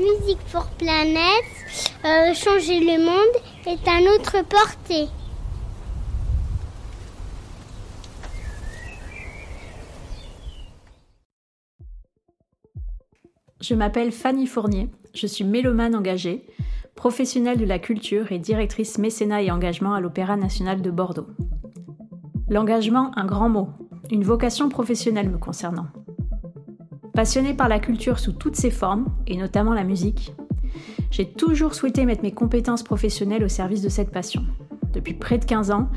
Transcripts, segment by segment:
Music for Planet, euh, changer le monde est à notre portée. Je m'appelle Fanny Fournier, je suis mélomane engagée, professionnelle de la culture et directrice mécénat et engagement à l'Opéra national de Bordeaux. L'engagement, un grand mot, une vocation professionnelle me concernant. Passionnée par la culture sous toutes ses formes, et notamment la musique, j'ai toujours souhaité mettre mes compétences professionnelles au service de cette passion. Depuis près de 15 ans,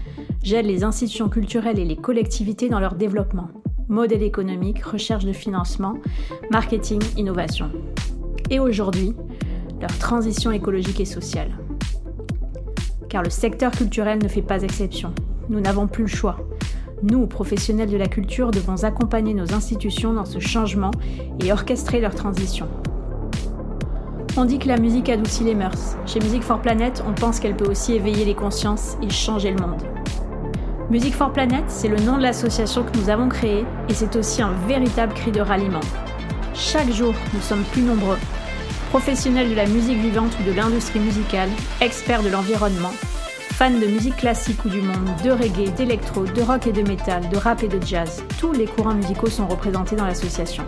j'aide les institutions culturelles et les collectivités dans leur développement, modèle économique, recherche de financement, marketing, innovation. Et aujourd'hui, leur transition écologique et sociale. Car le secteur culturel ne fait pas exception. Nous n'avons plus le choix. Nous, professionnels de la culture, devons accompagner nos institutions dans ce changement et orchestrer leur transition. On dit que la musique adoucit les mœurs. Chez Music for Planet, on pense qu'elle peut aussi éveiller les consciences et changer le monde. Music for Planet, c'est le nom de l'association que nous avons créée et c'est aussi un véritable cri de ralliement. Chaque jour, nous sommes plus nombreux. Professionnels de la musique vivante ou de l'industrie musicale, experts de l'environnement, fans de musique classique ou du monde, de reggae, d'électro, de rock et de métal, de rap et de jazz, tous les courants musicaux sont représentés dans l'association.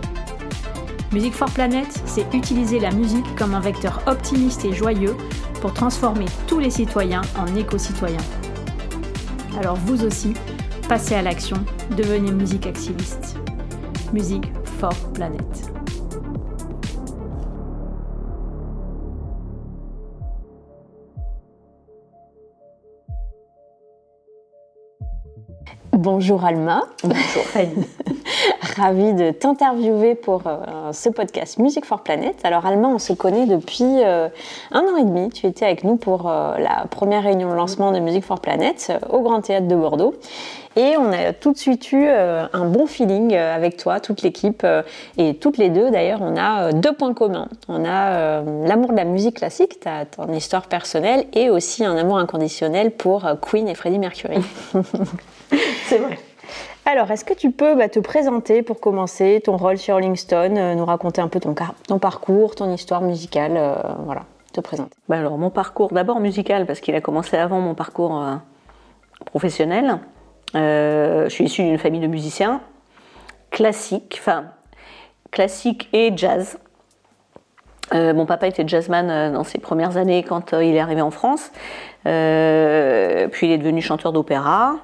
Music for Planet, c'est utiliser la musique comme un vecteur optimiste et joyeux pour transformer tous les citoyens en éco-citoyens. Alors vous aussi, passez à l'action, devenez musique activiste. Musique for Planet. Bonjour Alma. Bonjour Fanny. Ravie de t'interviewer pour euh, ce podcast Music for Planet. Alors Alma, on se connaît depuis euh, un an et demi. Tu étais avec nous pour euh, la première réunion de lancement de Music for Planet au Grand Théâtre de Bordeaux. Et on a tout de suite eu un bon feeling avec toi, toute l'équipe, et toutes les deux d'ailleurs, on a deux points communs. On a l'amour de la musique classique, ta, ton histoire personnelle, et aussi un amour inconditionnel pour Queen et Freddie Mercury. C'est vrai. Alors, est-ce que tu peux bah, te présenter pour commencer, ton rôle sur Rolling Stone, euh, nous raconter un peu ton, ton, parcours, ton histoire musicale, euh, voilà, te présenter. Bah alors, mon parcours, d'abord musical, parce qu'il a commencé avant mon parcours euh, professionnel. je suis issue d'une famille de musiciens classiques, enfin, classique et jazz. mon papa était jazzman dans ses premières années quand il est arrivé en France. puis il est devenu chanteur d'opéra.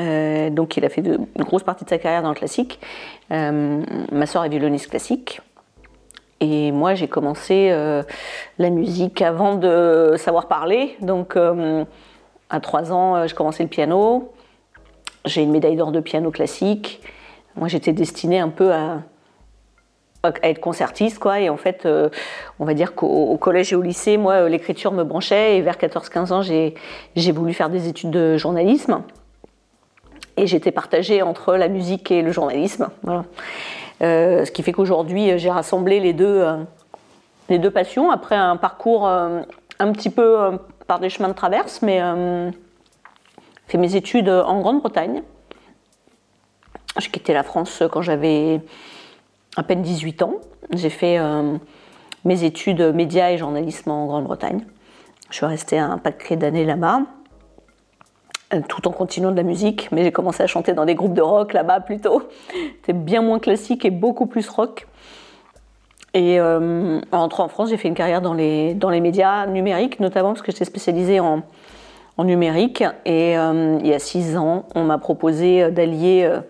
Euh, donc il a fait de, une grosse partie de sa carrière dans le classique. Euh, ma soeur est violoniste classique. Et moi j'ai commencé euh, la musique avant de savoir parler. Donc à 3 ans j'ai commencé le piano. J'ai une médaille d'or de piano classique. Moi j'étais destinée un peu à, être concertiste quoi et en fait on va dire qu'au collège et au lycée moi l'écriture me branchait et vers 14-15 ans j'ai voulu faire des études de journalisme et j'étais partagée entre la musique et le journalisme. Euh, ce qui fait qu'aujourd'hui, j'ai rassemblé les deux, euh, les deux passions après un parcours euh, un petit peu par des chemins de traverse, mais fait mes études en Grande-Bretagne. J'ai quitté la France quand j'avais à peine 18 ans. J'ai fait mes études médias et journalisme en Grande-Bretagne. Je suis restée un paquet d'années là-bas tout en continuant de la musique, mais j'ai commencé à chanter dans des groupes de rock là-bas plutôt. C'était bien moins classique et beaucoup plus rock. Et euh, en rentrant en France, j'ai fait une carrière dans les, médias numériques, notamment parce que j'étais spécialisée en, numérique. Et euh, il y a six ans, on m'a proposé d'allier euh,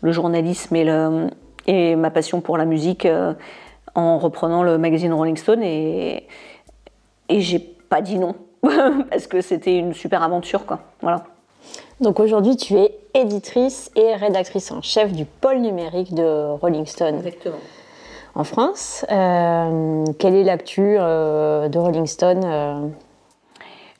le journalisme et, ma passion pour la musique en reprenant le magazine Rolling Stone. Et j'ai pas dit non. parce que c'était une super aventure. Quoi. Voilà. Donc aujourd'hui, tu es éditrice et rédactrice en chef du pôle numérique de Rolling Stone. Exactement. En France, euh, quelle est l'actu euh, de Rolling Stone euh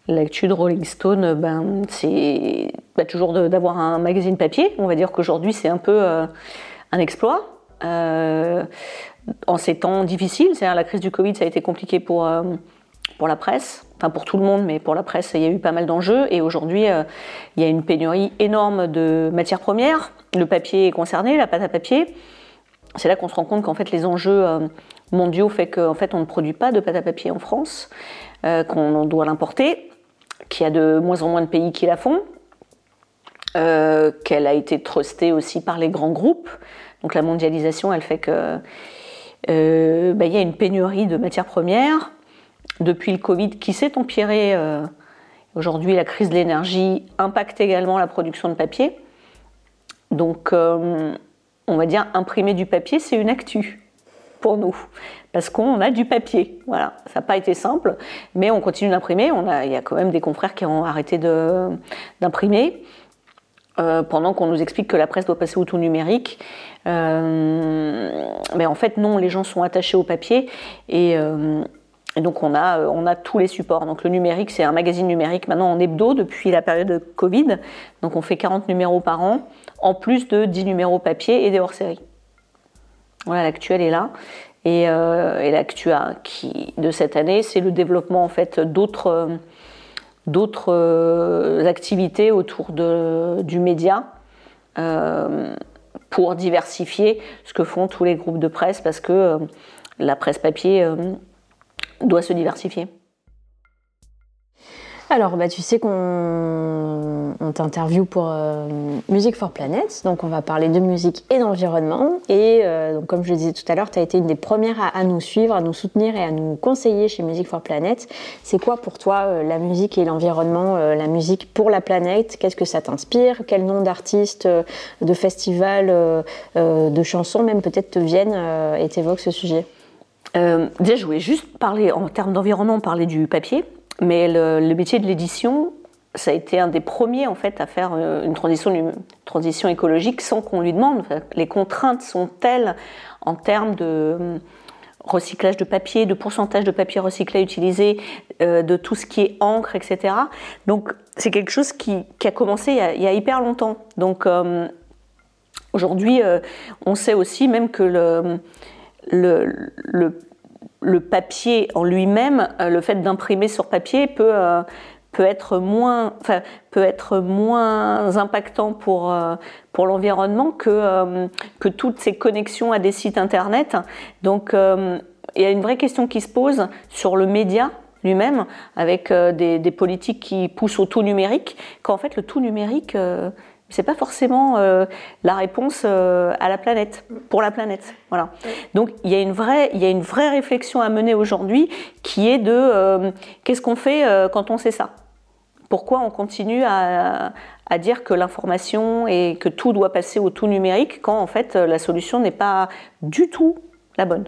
L'actu de Rolling Stone, ben, c'est bah, toujours d'avoir un magazine papier. On va dire qu'aujourd'hui, c'est un peu un exploit. en ces temps difficiles, c'est-à-dire la crise du Covid, ça a été compliqué pour, pour la presse enfin pour tout le monde, mais pour la presse, il y a eu pas mal d'enjeux. Et aujourd'hui, euh, il y a une pénurie énorme de matières premières. Le papier est concerné, la pâte à papier. C'est là qu'on se rend compte qu'en fait, les enjeux euh, mondiaux fait qu'en fait on ne produit pas de pâte à papier en France, qu'on doit l'importer, qu'il y a de moins en moins de pays qui la font, qu'elle a été trustée aussi par les grands groupes. Donc la mondialisation, elle fait que ben, il y a une pénurie de matières premières. Depuis le Covid, qui s'est empiré Aujourd'hui, la crise de l'énergie impacte également la production de papier. Donc, euh, on va dire, imprimer du papier, c'est une actu pour nous, parce qu'on a du papier. Voilà, ça n'a pas été simple, mais on continue d'imprimer. il y a quand même des confrères qui ont arrêté d'imprimer. Euh, pendant qu'on nous explique que la presse doit passer au tout numérique. Euh, mais en fait, non, les gens sont attachés au papier et, et donc on a, euh, on a tous les supports. Donc le numérique, c'est un magazine numérique maintenant en hebdo depuis la période de Covid. Donc on fait 40 numéros par an, en plus de 10 numéros papier et des hors-séries. Voilà, l'actuel est là. Et, euh, et l'actu qui de cette année, c'est le développement en fait d'autres euh, activités autour du média euh, pour diversifier ce que font tous les groupes de presse parce que la presse papier doit se diversifier. Alors, bah, tu sais qu'on t'interviewe pour euh, Music for Planets, donc on va parler de musique et d'environnement. Et euh, donc, comme je le disais tout à l'heure, tu as été une des premières à, nous suivre, à nous soutenir et à nous conseiller chez Music for Planets. C'est quoi pour toi euh, la musique et l'environnement, la musique pour la planète? Qu'est-ce que ça t'inspire? Quel nom d'artistes, de festivals, de chansons même peut-être te viennent et t'évoquent ce sujet? Euh, déjà, je voulais juste parler, en termes d'environnement, parler du papier, mais le, métier de l'édition, ça a été un des premiers en fait à faire euh, une transition, écologique sans qu'on lui demande. Les contraintes sont telles en termes de euh, recyclage de papier, de pourcentage de papier recyclé utilisé, de tout ce qui est encre, etc. Donc c'est quelque chose qui, a commencé il y a, hyper longtemps. Donc aujourd'hui, on sait aussi même que le le, le, papier en lui-même, euh, le fait d'imprimer sur papier peut, euh, peut, être moins, enfin, peut être moins impactant pour, euh, pour l'environnement que, que toutes ces connexions à des sites internet. Donc il y a une vraie question qui se pose sur le média lui-même, avec des, politiques qui poussent au tout numérique, qu'en fait le tout numérique c'est pas forcément euh, la réponse euh, à la planète, pour la planète. Voilà. Donc il y a une vraie, il y a une vraie réflexion à mener aujourd'hui qui est de euh, qu'est-ce qu'on fait quand on sait ça? Pourquoi on continue à, à dire que l'information et que tout doit passer au tout numérique quand en fait la solution n'est pas du tout la bonne?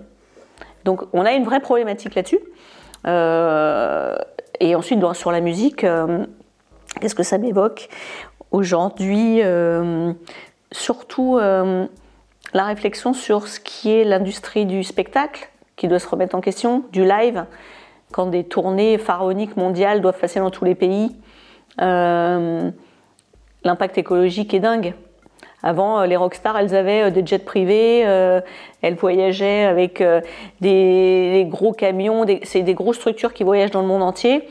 Donc on a une vraie problématique là-dessus. et ensuite sur la musique, qu'est-ce que ça m'évoque? Aujourd'hui, euh, surtout euh, la réflexion sur ce qui est l'industrie du spectacle, qui doit se remettre en question, du live, quand des tournées pharaoniques mondiales doivent passer dans tous les pays. Euh, l'impact écologique est dingue. Avant, les rockstars, elles avaient des jets privés, elles voyageaient avec des, gros camions, c'est des grosses structures qui voyagent dans le monde entier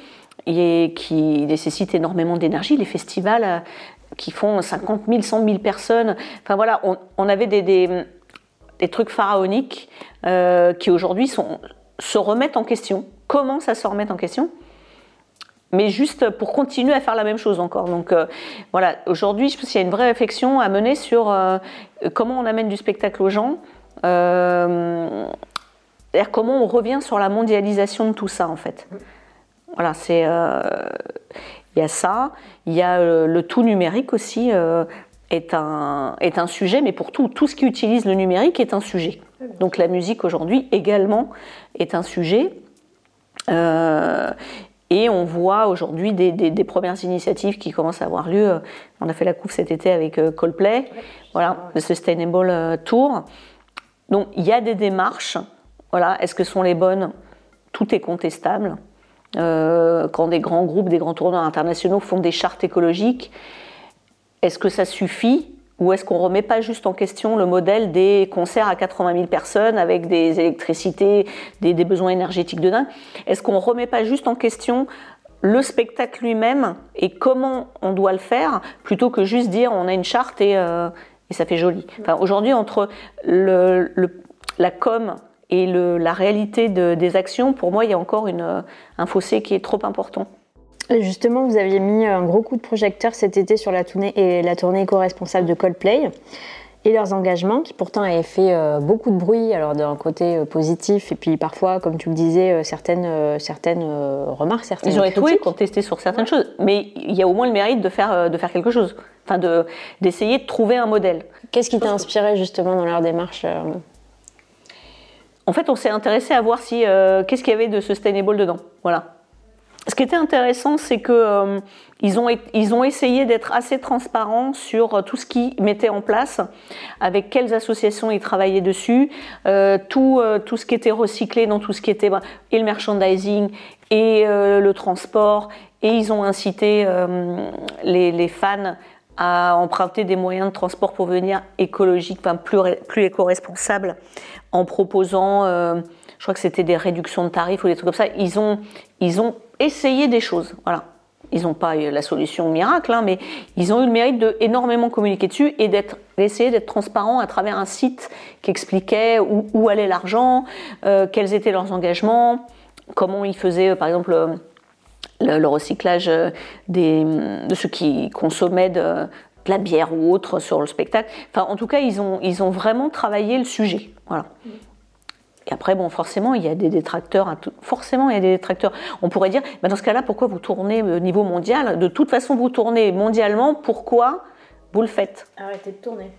et qui nécessitent énormément d'énergie. Les festivals, qui font 50 000, 100 000 personnes. Enfin voilà, on, avait des, des, trucs pharaoniques euh, qui aujourd'hui se remettent en question, commencent à se remettre en question, mais juste pour continuer à faire la même chose encore. Donc euh, voilà, aujourd'hui, je pense qu'il y a une vraie réflexion à mener sur euh, comment on amène du spectacle aux gens. comment on revient sur la mondialisation de tout ça en fait. Voilà, c'est il y a ça, il y a euh, le tout numérique aussi euh, est, un, est un sujet, mais pour tout, tout ce qui utilise le numérique est un sujet. Donc la musique aujourd'hui également est un sujet. Euh, et on voit aujourd'hui des, des, premières initiatives qui commencent à avoir lieu. On a fait la coupe cet été avec Coldplay, voilà, le Sustainable Tour. Donc il y a des démarches. Voilà, est-ce que sont les bonnes? Tout est contestable. Euh, quand des grands groupes, des grands tournois internationaux font des chartes écologiques, est-ce que ça suffit ou est-ce qu'on ne remet pas juste en question le modèle des concerts à 80 000 personnes avec des électricités, des, besoins énergétiques de dingue? Est-ce qu'on ne remet pas juste en question le spectacle lui-même et comment on doit le faire plutôt que juste dire on a une charte et, euh, ça fait joli? Aujourd'hui, entre la com et le, la réalité de- des actions, pour moi, il y a encore une, un fossé qui est trop important. Justement, vous aviez mis un gros coup de projecteur cet été sur la tournée, et la tournée éco-responsable de Coldplay et leurs engagements qui pourtant avaient fait euh, beaucoup de bruit, alors d'un côté euh, positif et puis parfois, comme tu le disais, euh, certaines, euh, certaines euh, remarques, certaines Ils ont été contestés sur certaines choses, mais il y a au moins le mérite de faire, euh, de faire quelque chose, enfin de- d'essayer de, trouver un modèle. Qu'est-ce qui t'a inspiré justement dans leur démarche euh, En fait, on s'est intéressé à voir si euh, qu'est-ce qu'il y avait de sustainable dedans. Voilà. Ce qui était intéressant, c'est que euh, ils ont essayé d'être assez transparents sur euh, tout ce qu'ils mettaient en place, avec quelles associations ils travaillaient dessus, tout ce qui était recyclé dans tout ce qui était et le merchandising et le transport, et ils ont incité les fans à emprunter des moyens de transport pour venir écologiques, enfin plus, plus éco-responsables, en proposant, euh, je crois que c'était des réductions de tarifs ou des trucs comme ça. Ils ont, ils ont essayé des choses, voilà. Ils n'ont pas eu la solution miracle, hein, mais ils ont eu le mérite de énormément communiquer dessus et d'être, d'essayer d'être transparent à travers un site qui expliquait où, où allait l'argent, euh, quels étaient leurs engagements, comment ils faisaient, euh, par exemple. Euh, le, le recyclage euh, des, de ceux qui consommaient de, de la bière ou autre sur le spectacle. Enfin, en tout cas, ils ont, ils ont vraiment travaillé le sujet. Voilà. Et après, bon, forcément, il y a des détracteurs. Forcément, il y a des détracteurs. On pourrait dire, bah, dans ce cas-là, pourquoi vous tournez au niveau mondial? De toute façon, vous tournez mondialement. Pourquoi vous le faites? Arrêtez de tourner.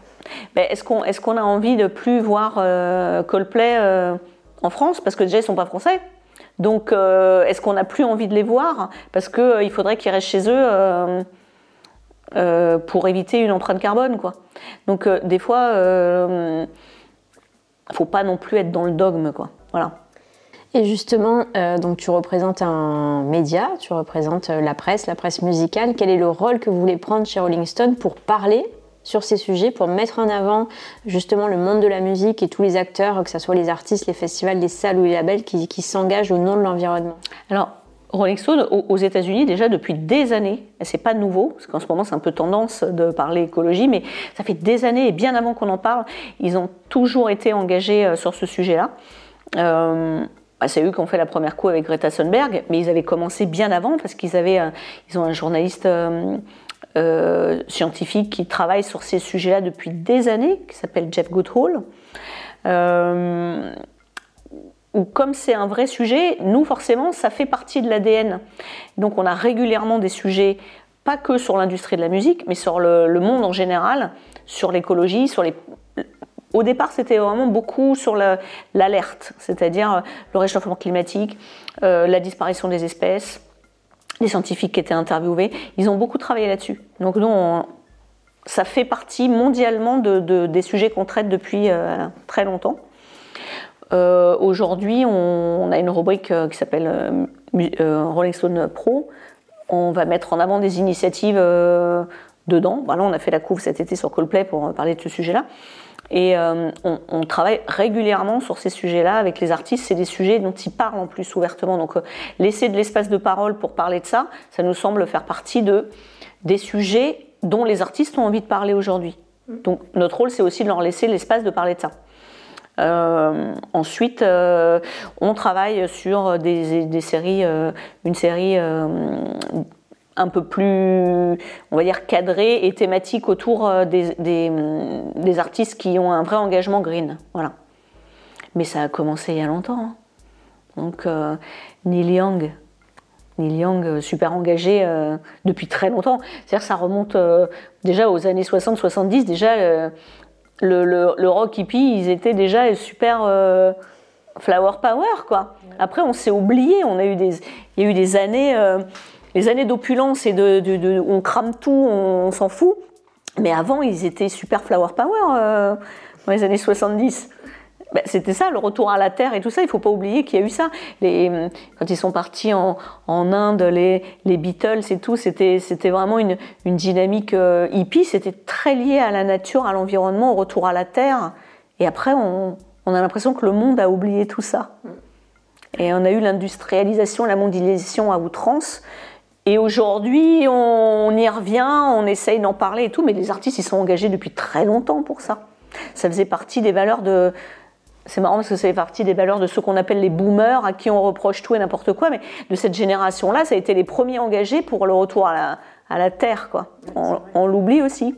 ben, Est-ce qu'on est qu'on a envie de plus voir euh, Coldplay euh, en France? Parce que déjà, ils sont pas français. Donc, euh, est-ce qu'on n'a plus envie de les voir? Parce qu'il faudrait qu'ils restent chez eux euh, euh, pour éviter une empreinte carbone. Quoi. Donc, euh, des fois, il ne faut pas non plus être dans le dogme. Quoi. Voilà. Et justement, euh, donc tu représentes un média, tu représentes euh, la presse, la presse musicale. Quel est le rôle que vous voulez prendre chez Rolling Stone pour parler sur ces sujets, pour mettre en avant justement le monde de la musique et tous les acteurs, que ce soit les artistes, les festivals, les salles ou les labels, qui, s'engagent au nom de l'environnement Alors, Rolling Stone, aux États-Unis, déjà depuis des années, c'est pas nouveau, parce qu'en ce moment c'est un peu tendance de parler écologie, mais ça fait des années, et bien avant qu'on en parle, ils ont toujours été engagés euh, sur ce sujet-là. Euh, bah, c'est eux qui ont fait la première coup avec Greta Thunberg, mais ils avaient commencé bien avant, parce qu'ils avaient, euh, ils ont un journaliste euh, scientifique qui travaille sur ces sujets-là depuis des années, qui s'appelle Jeff Goodhall. Euh, où comme c'est un vrai sujet, nous forcément, ça fait partie de l'ADN. Donc on a régulièrement des sujets, pas que sur l'industrie de la musique, mais sur le, monde en général, sur l'écologie, sur les... Au départ, c'était vraiment beaucoup sur le- l'alerte, c'est-à-dire le réchauffement climatique, euh, la disparition des espèces, les scientifiques qui étaient interviewés. Ils ont beaucoup travaillé là-dessus. Donc nous, ça fait partie mondialement de- de- des sujets qu'on traite depuis euh, très longtemps. Euh, Aujourd'hui, on, a une rubrique euh, qui s'appelle Rolling Stone Pro. On va mettre en avant des initiatives dedans. Voilà, on a fait la couve cet été sur Coldplay pour parler de ce sujet-là. Et euh, on, on travaille régulièrement sur ces sujets-là avec les artistes. C'est des sujets dont ils parlent en plus ouvertement. Donc, euh, laisser de l'espace de parole pour parler de ça, ça nous semble faire partie de, des sujets dont les artistes ont envie de parler aujourd'hui. Donc, notre rôle, c'est aussi de leur laisser l'espace de parler de ça. Euh, ensuite, on travaille sur des, des séries, une série un peu plus, on va dire, cadrée et thématique autour euh, des, des, des artistes qui ont un vrai engagement green. Voilà. Mais ça a commencé il y a longtemps. hein. Donc, euh, Neil Young, Neil Young, euh, super engagé euh, depuis très longtemps. C'est-à-dire que ça remonte euh, déjà aux années 60-70. Déjà, le, le, le rock hippie, ils étaient déjà super flower power, quoi. Après, on s'est oublié. On a eu des, il y a eu des années, les années d'opulence et de, on crame tout, on, s'en fout. Mais avant, ils étaient super flower power euh, dans les années 70. Ben, c'était ça, le retour à la terre et tout ça. Il faut pas oublier qu'il y a eu ça. Quand ils sont partis en, Inde, les, les Beatles et tout, c'était, vraiment une, dynamique euh, hippie. C'était très lié à la nature, à l'environnement, au retour à la terre. Et après, on a l'impression que le monde a oublié tout ça. Et on a eu l'industrialisation, la mondialisation à outrance. Et aujourd'hui, on, y revient, on essaye d'en parler et tout, mais les artistes, ils sont engagés depuis très longtemps pour ça. Ça faisait partie des valeurs de, c'est marrant parce que c'est partie des valeurs de ceux qu'on appelle les boomers, à qui on reproche tout et n'importe quoi, mais de cette génération-là, ça a été les premiers engagés pour le retour à la, à la terre, quoi. On, l'oublie aussi.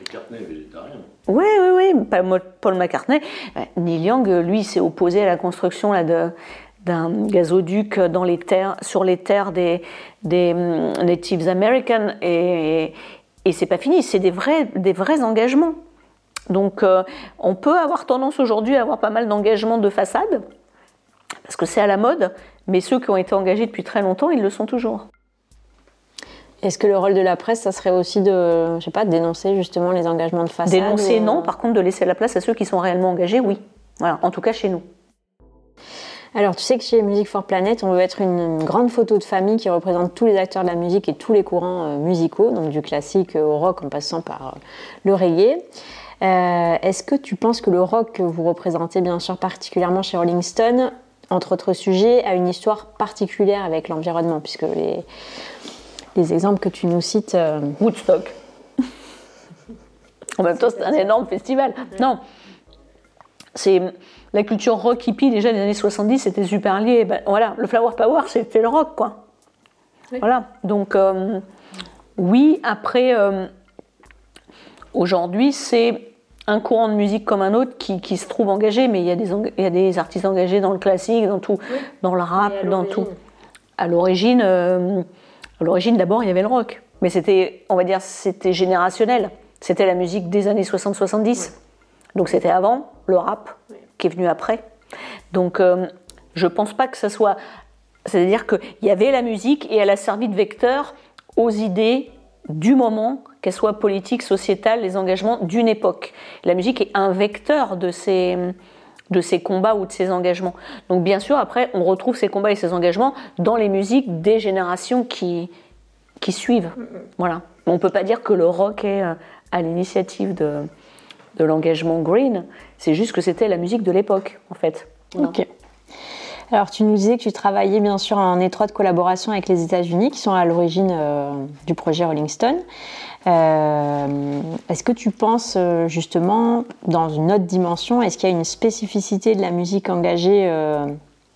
McCartney végétarien. Oui, oui, oui. Paul McCartney. Neil Young, lui, s'est opposé à la construction là, de, d'un gazoduc dans les terres, sur les terres des, des hum, Natives Americans et, et c'est pas fini, c'est des vrais, des vrais engagements. Donc euh, on peut avoir tendance aujourd'hui à avoir pas mal d'engagements de façade, parce que c'est à la mode, mais ceux qui ont été engagés depuis très longtemps, ils le sont toujours. Est-ce que le rôle de la presse, ça serait aussi de, je sais pas, dénoncer justement les engagements de façade Dénoncer, non. Par contre, de laisser la place à ceux qui sont réellement engagés, oui. Voilà, en tout cas chez nous. Alors, tu sais que chez Music for Planet, on veut être une, grande photo de famille qui représente tous les acteurs de la musique et tous les courants euh, musicaux, donc du classique au rock en passant par euh, le reggae. Euh, est-ce que tu penses que le rock que vous représentez, bien sûr, particulièrement chez Rolling Stone, entre autres sujets, a une histoire particulière avec l'environnement? Puisque les, les, exemples que tu nous cites. Woodstock. en même temps, c'est un énorme festival. Non. C'est la culture rock hippie déjà des années 70, c'était super lié. Ben, voilà, le flower power, c'était le rock, quoi. Voilà. Donc euh, oui, après, euh, aujourd'hui, c'est un courant de musique comme un autre qui, se trouve engagé, mais il y, a des, il y a des artistes engagés dans le classique, dans tout, dans le rap, dans tout. À l'origine, euh, à l'origine d'abord, il y avait le rock, mais c'était, on va dire, c'était générationnel. C'était la musique des années 60-70. Donc c'était avant le rap qui est venu après. Donc euh, je pense pas que ça soit. C'est-à-dire qu'il y avait la musique et elle a servi de vecteur aux idées du moment, qu'elles soient politiques, sociétales, les engagements d'une époque. La musique est un vecteur de ces, de ces combats ou de ces engagements. Donc bien sûr, après, on retrouve ces combats et ces engagements dans les musiques des générations qui, qui suivent. Voilà. On ne peut pas dire que le rock est euh, à l'initiative de, de l'engagement green, c'est juste que c'était la musique de l'époque, en fait. Ok. Alors, tu nous disais que tu travaillais bien sûr en étroite collaboration avec les États-Unis, qui sont à l'origine euh, du projet Rolling Stone. Euh, est-ce que tu penses euh, justement dans une autre dimension, est-ce qu'il y a une spécificité de la musique engagée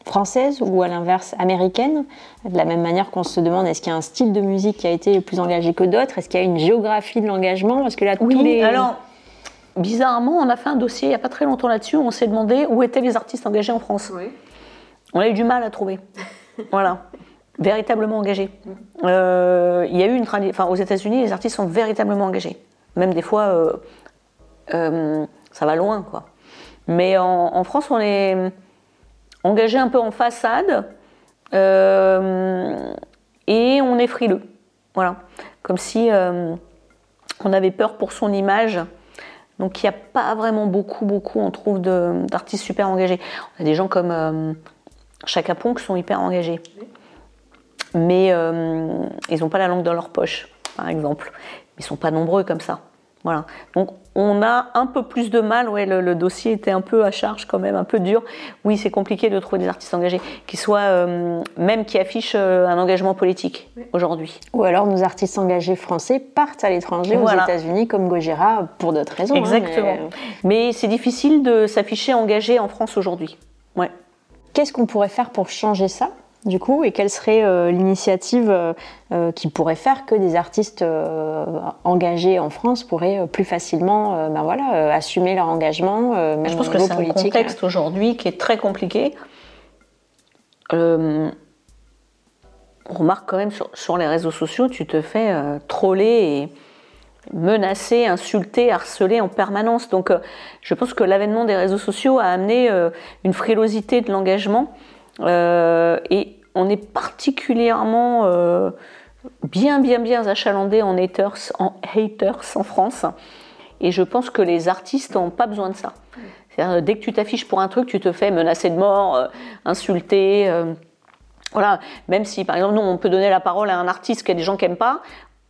française ou à l'inverse américaine? De la même manière qu'on se demande est-ce qu'il y a un style de musique qui a été plus engagé que d'autres? Est-ce qu'il y a une géographie de l'engagement? Parce que là, oui, tous les... alors bizarrement, on a fait un dossier il n'y a pas très longtemps là-dessus. On s'est demandé où étaient les artistes engagés en France. On a eu du mal à trouver. voilà. Véritablement engagés. Euh, il y a eu une enfin, aux États-Unis, les artistes sont véritablement engagés. Même des fois, euh, euh, ça va loin, quoi. Mais en, France, on est engagé un peu en façade et on est frileux. Voilà. Comme si on avait peur pour son image donc il n'y a pas vraiment beaucoup, beaucoup, on trouve, d'artistes super engagés. On a des gens comme euh, Chaka Pong qui sont hyper engagés. Mais euh, ils n'ont pas la langue dans leur poche, par exemple. Ils ne sont pas nombreux comme ça. Voilà. Donc on a un peu plus de mal, ouais, le, dossier était un peu à charge quand même, un peu dur. Oui, c'est compliqué de trouver des artistes engagés qui soient, euh, même qui affichent euh, un engagement politique aujourd'hui. Ou alors nos artistes engagés français partent à l'étranger, aux États-Unis, comme Gojira, pour d'autres raisons. Hein, Exactement. mais, c'est difficile de s'afficher engagé en France aujourd'hui. Ouais. Qu'est-ce qu'on pourrait faire pour changer ça? Du coup, et quelle serait euh, l'initiative euh, euh, qui pourrait faire que des artistes engagés en France pourraient plus facilement ben voilà, assumer leur engagement même Je pense que c'est un contexte aujourd'hui qui est très compliqué. on remarque quand même sur, les réseaux sociaux, tu te fais troller et menacer, insulter, harceler en permanence. Donc je pense que l'avènement des réseaux sociaux a amené une frilosité de l'engagement et on est particulièrement euh, bien, bien, bien achalandé en haters, en France. Et je pense que les artistes n'ont pas besoin de ça. Dès que tu t'affiches pour un truc, tu te fais menacer de mort, euh, insulter. voilà, même si par exemple, nous, on peut donner la parole à un artiste qui a des gens qui n'aiment pas,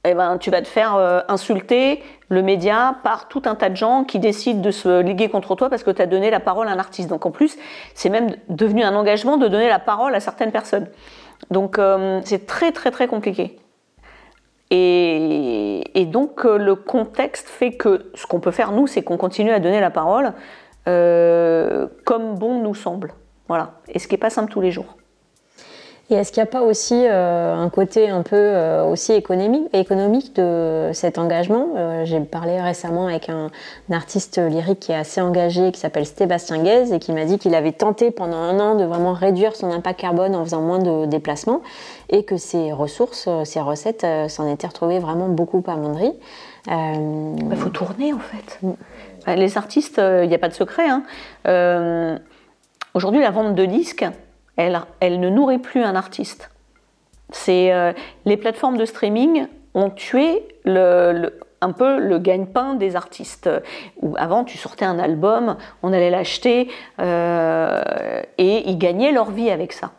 eh ben, tu vas te faire euh, insulter le média par tout un tas de gens qui décident de se liguer contre toi parce que tu as donné la parole à un artiste. Donc en plus, c'est même devenu un engagement de donner la parole à certaines personnes. Donc euh, c'est très très très compliqué. Et, donc euh, le contexte fait que ce qu'on peut faire nous, c'est qu'on continue à donner la parole comme bon nous semble. Voilà. Et ce qui n'est pas simple tous les jours. Et est-ce qu'il n'y a pas aussi euh, un côté un peu euh, aussi économique, économique de cet engagement? Euh, J'ai parlé récemment avec un, un, artiste lyrique qui est assez engagé, qui s'appelle Sébastien Guez, et qui m'a dit qu'il avait tenté pendant un an de vraiment réduire son impact carbone en faisant moins de déplacements, et que ses ressources, ses recettes s'en étaient retrouvées vraiment beaucoup amoindries. Il bah, faut tourner en fait. Les artistes, il n'y a pas de secret. Hein. Aujourd'hui, la vente de disques, elle, ne nourrit plus un artiste. Euh, les plateformes de streaming ont tué un peu le gagne-pain des artistes. Avant, tu sortais un album, on allait l'acheter euh, et ils gagnaient leur vie avec ça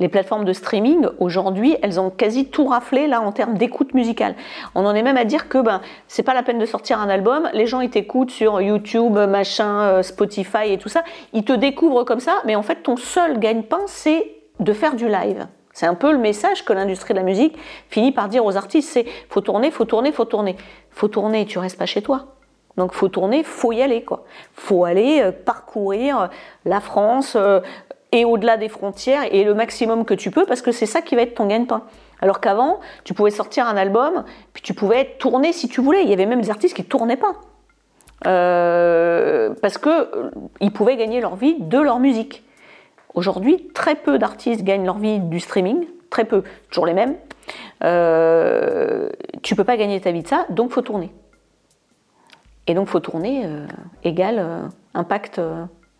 les plateformes de streaming, aujourd'hui, elles ont quasi tout raflé là en termes d'écoute musicale. On en est même à dire que ben c'est pas la peine de sortir un album, les gens ils t'écoutent sur YouTube, machin, euh, Spotify et tout ça, ils te découvrent comme ça, mais en fait ton seul gagne-pain c'est de faire du live. C'est un peu le message que l'industrie de la musique finit par dire aux artistes, c'est faut tourner, faut tourner, faut tourner. Faut tourner, tu restes pas chez toi. Donc faut tourner, faut y aller quoi. Faut aller euh, parcourir euh, la France, et au-delà des frontières et le maximum que tu peux parce que c'est ça qui va être ton gagne-pain. Alors qu'avant, tu pouvais sortir un album, puis tu pouvais tourner si tu voulais. Il y avait même des artistes qui ne tournaient pas. Euh, parce qu'ils euh, pouvaient gagner leur vie de leur musique. Aujourd'hui, très peu d'artistes gagnent leur vie du streaming, très peu, toujours les mêmes. Euh, tu peux pas gagner ta vie de ça, donc faut tourner. Et donc faut tourner euh, égale impact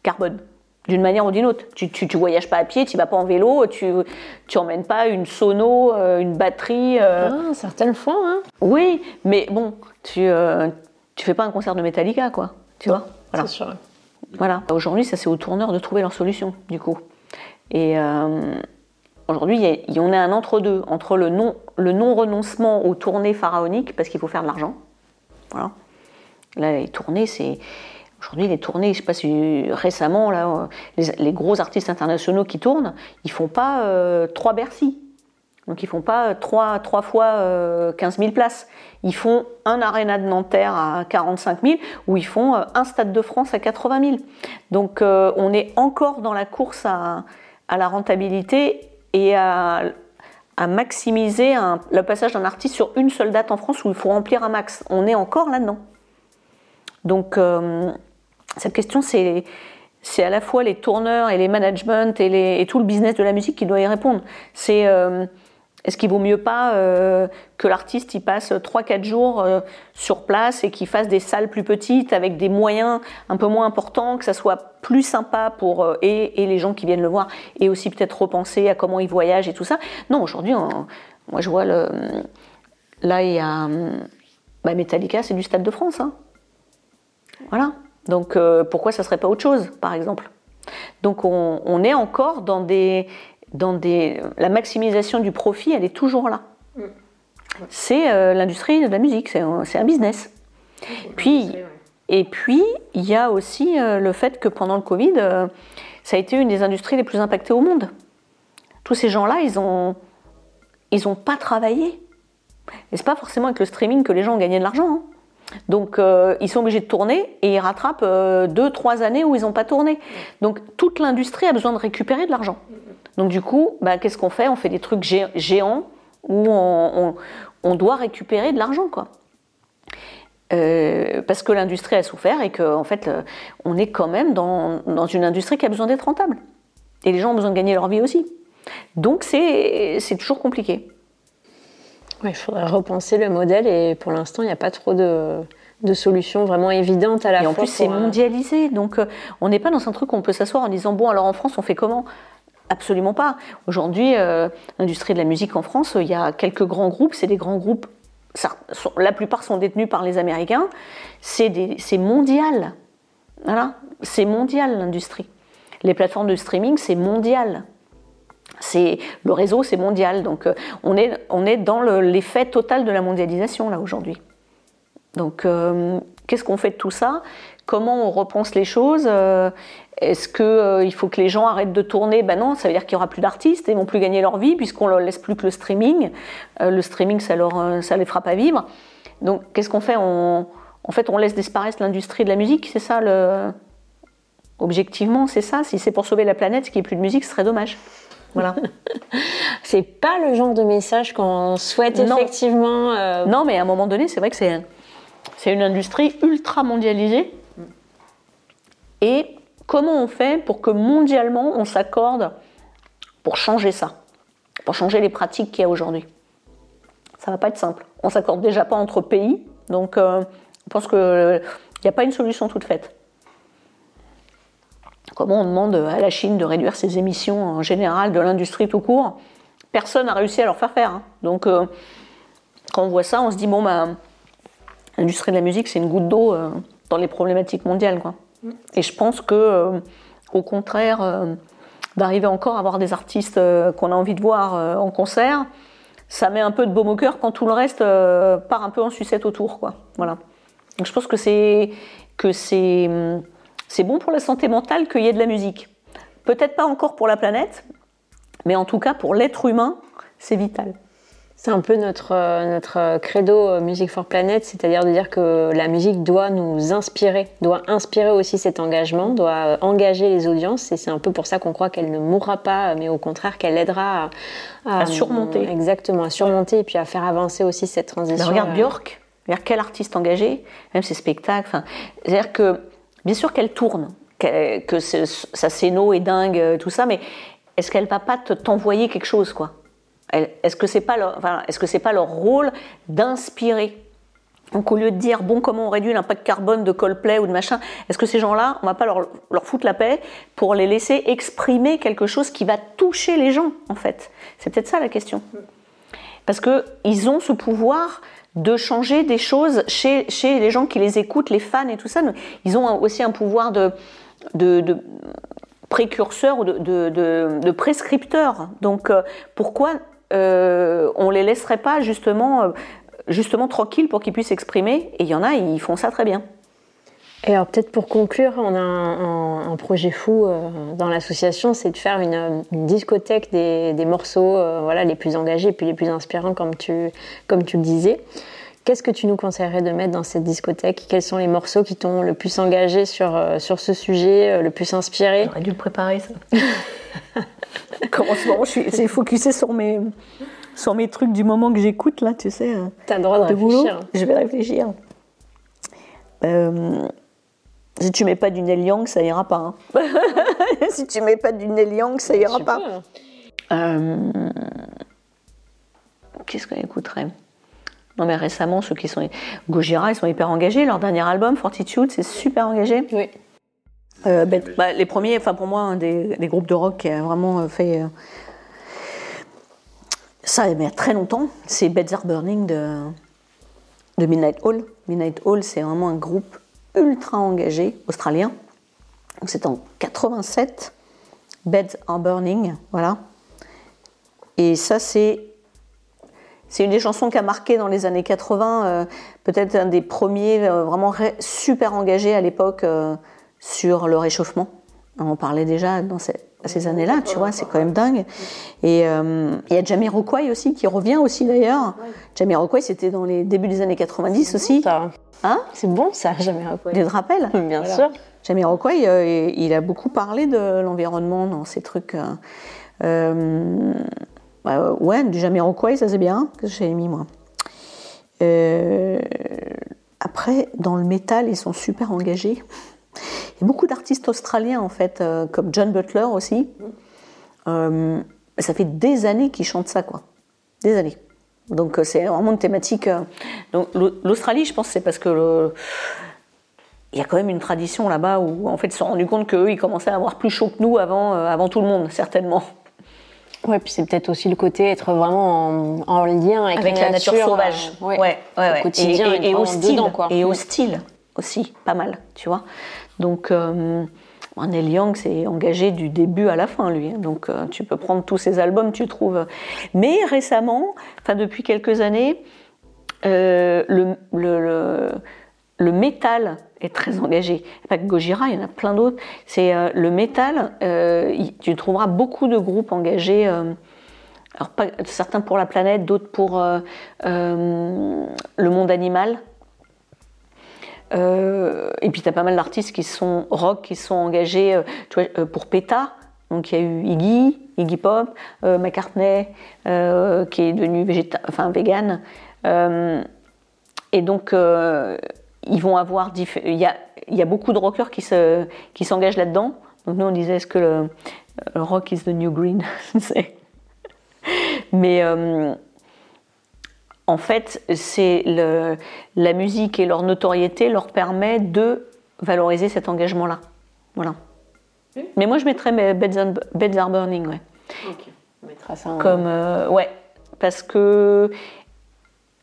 carbone d'une manière ou d'une autre. Tu, tu, voyages pas à pied, tu vas pas en vélo, tu tu emmènes pas une sono, euh, une batterie. Euh. Ah, certaines fois. Hein. Oui, mais bon, tu euh, tu fais pas un concert de Metallica, quoi. Tu vois Voilà. C'est sûr. Voilà. Aujourd'hui, ça c'est aux tourneurs de trouver leur solution, du coup. Et aujourd'hui, on est un entre-deux entre le non le non renoncement aux tournées pharaoniques parce qu'il faut faire de l'argent. Voilà. Là, les tournées, c'est Aujourd'hui, les tournées, je sais pas si récemment, là, les, gros artistes internationaux qui tournent, ils font pas euh, trois Bercy. Donc ils font pas trois, trois fois euh, 15 000 places. Ils font un aréna de Nanterre à 45 000 ou ils font euh, un stade de France à 80 000. Donc euh, on est encore dans la course à, la rentabilité et à, maximiser le passage d'un artiste sur une seule date en France où il faut remplir un max. On est encore là-dedans. Donc cette question, c'est c'est à la fois les tourneurs et les managements et, tout le business de la musique qui doit y répondre. C'est euh, est-ce qu'il vaut mieux pas euh, que l'artiste y passe 3-4 jours euh, sur place et qu'il fasse des salles plus petites avec des moyens un peu moins importants, que ça soit plus sympa pour et, les gens qui viennent le voir et aussi peut-être repenser à comment ils voyagent et tout ça? Non, aujourd'hui, moi je vois le là il y a bah, Metallica, c'est du Stade de France. Hein. Voilà. Donc euh, pourquoi ça serait pas autre chose, par exemple? Donc on, est encore dans des, dans des... La maximisation du profit, elle est toujours là. Mm. C'est euh, l'industrie de la musique, c'est un, business. Puis, et puis, il y a aussi euh, le fait que pendant le Covid, ça a été une des industries les plus impactées au monde. Tous ces gens-là, ils n'ont ils ont pas travaillé. Et c'est pas forcément avec le streaming que les gens ont gagné de l'argent. Hein. Donc euh, ils sont obligés de tourner et ils rattrapent euh, deux, trois années où ils n'ont pas tourné. Donc toute l'industrie a besoin de récupérer de l'argent. Donc du coup, bah, qu'est-ce qu'on fait? On fait des trucs géants où on, doit récupérer de l'argent, quoi. Euh, parce que l'industrie a souffert et qu'en en fait, on est quand même dans, dans une industrie qui a besoin d'être rentable. Et les gens ont besoin de gagner leur vie aussi. Donc c'est toujours compliqué il faudrait repenser le modèle et pour l'instant, il n'y a pas trop de, de solutions vraiment évidentes à la fois. Et en plus, c'est euh, mondialisé, donc euh, on n'est pas dans un truc où on peut s'asseoir en disant bon, alors en France, on fait comment? Absolument pas. Aujourd'hui, euh, l'industrie de la musique en France, il y a quelques grands groupes, c'est des grands groupes, la plupart sont détenus par les Américains, c'est mondial. Voilà, c'est mondial l'industrie. Les plateformes de streaming, c'est mondial. C'est le réseau, c'est mondial, donc euh, on est on est dans l'effet total de la mondialisation là aujourd'hui. Donc euh, qu'est-ce qu'on fait de tout ça? Comment on repense les choses? Euh, Est-ce qu'il faut que les gens arrêtent de tourner? Ben non, ça veut dire qu'il y aura plus d'artistes, ils vont plus gagner leur vie puisqu'on leur laisse plus que le streaming. le streaming, ça leur ça les fera pas vivre. Donc qu'est-ce qu'on fait? On, En fait, on laisse disparaître l'industrie de la musique, c'est ça Objectivement, c'est ça? Si c'est pour sauver la planète, qu'il n'y ait plus de musique, ce serait dommage. Voilà. C'est pas le genre de message qu'on souhaite Non. effectivement. euh, non, mais à un moment donné, c'est vrai que c'est c'est une industrie ultra mondialisée. Et comment on fait pour que mondialement on s'accorde pour changer ça, pour changer les pratiques qu'il y a aujourd'hui? Ça va pas être simple. On s'accorde déjà pas entre pays, donc euh, je pense qu'il n'y a pas une solution toute faite. Comment on demande à la Chine de réduire ses émissions en général de l'industrie tout court Personne n'a réussi à leur faire faire. hein. Donc euh, quand on voit ça, on se dit bon bah l'industrie de la musique c'est une goutte d'eau euh, dans les problématiques mondiales quoi. Et je pense que euh, au contraire d'arriver encore à avoir des artistes qu'on a envie de voir en concert, ça met un peu de baume au cœur quand tout le reste part un peu en sucette autour quoi. Voilà. Donc je pense que c'est que c'est hum, c'est bon pour la santé mentale qu'il y ait de la musique. Peut-être pas encore pour la planète, mais en tout cas pour l'être humain, c'est vital. C'est un peu notre, euh, notre euh, credo euh, Music for Planet, c'est-à-dire de dire que la musique doit nous inspirer, doit inspirer aussi cet engagement, doit engager les audiences, et c'est un peu pour ça qu'on croit qu'elle ne mourra pas, mais au contraire qu'elle aidera à, À surmonter. Exactement, à surmonter et puis à faire avancer aussi cette transition. Mais regarde euh, Björk, regarde quel artiste engagé, même ses spectacles. C'est-à-dire que, bien sûr qu'elle tourne, que sa scéno est dingue, euh, tout ça, mais est-ce qu'elle va pas te- t'envoyer quelque chose, quoi? Est-ce que c'est pas leur, enfin, est-ce que c'est pas leur rôle d'inspirer? Donc au lieu de dire bon comment on réduit l'impact carbone de Coldplay ou de machin, est-ce que ces gens-là, on va pas leur, leur foutre la paix pour les laisser exprimer quelque chose qui va toucher les gens en fait? C'est peut-être ça la question. Parce qu'ils ont ce pouvoir de changer des choses chez, chez les gens qui les écoutent, les fans et tout ça. Ils ont aussi un pouvoir de, de, de précurseur ou de, de, prescripteur. Donc euh, pourquoi euh, on les laisserait pas justement, euh, justement tranquilles pour qu'ils puissent s'exprimer? Et il y en a, ils font ça très bien. Et alors peut-être pour conclure, on a un, un- un projet fou euh, dans l'association, c'est de faire une, euh, une discothèque des, des morceaux euh, voilà, les plus engagés et puis les plus inspirants comme tu, comme tu le disais. Qu'est-ce que tu nous conseillerais de mettre dans cette discothèque? Quels sont les morceaux qui t'ont le plus engagé sur, euh, sur ce sujet, euh, le plus inspiré? J'aurais dû le préparer ça. Comme en ce moment, je suis c'est focusé sur mes, sur mes trucs du moment que j'écoute là, tu sais. T'as le droit de de boulot. réfléchir. Je vais réfléchir. Euh, si tu mets pas du Neil Young, ça ira pas. hein. si tu mets pas du Neil Young, ça ira pas. Euh, Qu'est-ce qu'on écouterait? Non mais récemment, ceux qui sont... Gojira, ils sont hyper engagés. Leur dernier album, Fortitude, c'est super engagé. Oui. Euh, ben, bah, les premiers, enfin pour moi, un des, des groupes de rock qui a vraiment euh, fait euh, ça, mais il y a très longtemps, c'est Beds Are Burning de, de Midnight Hall. Midnight Hall, c'est vraiment un groupe ultra engagé australien. C'est en 87, Beds Are Burning, voilà. Et ça, c'est une des chansons qui a marqué dans les années 80, euh, peut-être un des premiers euh, vraiment super engagés à l'époque euh, sur le réchauffement. On parlait déjà dans ces, à ces années-là, tu vois, c'est quand même dingue. Et euh, il y a Jamiroquai aussi, qui revient aussi d'ailleurs. Jamiroquai, c'était dans les débuts des années 90 aussi. Hein? C'est bon ça, rappelé. Tu te rappelles Bien Voilà. sûr. Jamiroquai, euh, il a beaucoup parlé de l'environnement dans ces trucs. euh, euh, bah, ouais, du Jamiroquai, ça c'est bien, que j'ai mis moi. Après, dans le métal, ils sont super engagés. Il y a beaucoup d'artistes australiens, en fait, euh, comme John Butler aussi. Euh, ça fait des années qu'ils chantent ça, quoi. Des années. Donc, euh, c'est vraiment une thématique. Donc, l'Australie, je pense, c'est parce que le- il y a quand même une tradition là-bas où, en fait, ils se sont rendus compte qu'eux, ils commençaient à avoir plus chaud que nous avant, avant tout le monde, certainement. Ouais, puis c'est peut-être aussi le côté être vraiment en, en lien avec, Avec la nature sauvage. ouais. ouais, ouais, ouais. Au quotidien, et, et, et hostile. dedans, quoi. Et hostile pas mal, tu vois. Donc, euh, Neil Young s'est engagé du début à la fin, lui. Donc, euh, tu peux prendre tous ses albums, tu trouves. Mais récemment, enfin depuis quelques années, euh, le, le, métal est très engagé. Pas que Gojira, il y en a plein d'autres. C'est euh, le métal. tu trouveras beaucoup de groupes engagés. alors pas, certains pour la planète, d'autres pour le monde animal. Euh, et puis tu as pas mal d'artistes qui sont rock, qui sont engagés euh, euh, pour PETA. Donc il y a eu Iggy, Iggy Pop, McCartney, qui est devenu végéta enfin, vegan. Et donc ils vont avoir. Il y a, y a beaucoup de rockers qui se- qui s'engagent là-dedans. Donc nous on disait est-ce que le, le rock is the new green? Mais en fait, c'est la musique et leur notoriété leur permet de valoriser cet engagement-là. Voilà. Mais moi, je mettrais mes Beds, and- Beds Are Burning, ouais. On mettra ça en- Comme, euh, ouais, parce que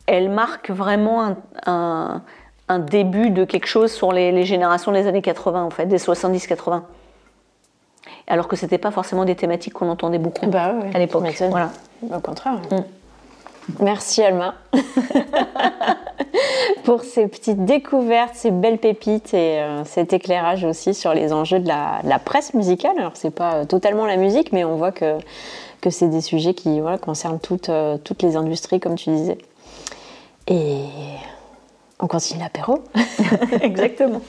elle marque vraiment un, un- un début de quelque chose sur les, les générations des années 80, en fait, des 70-80. Alors que c'était pas forcément des thématiques qu'on entendait beaucoup Bah ouais, à l'époque. Voilà. Au contraire. Mm. Merci Alma pour ces petites découvertes, ces belles pépites et euh, cet éclairage aussi sur les enjeux de la, de la presse musicale. Alors c'est pas euh, totalement la musique, mais on voit que, que c'est des sujets qui voilà, concernent toutes, euh, toutes les industries, comme tu disais. Et on continue l'apéro. Exactement.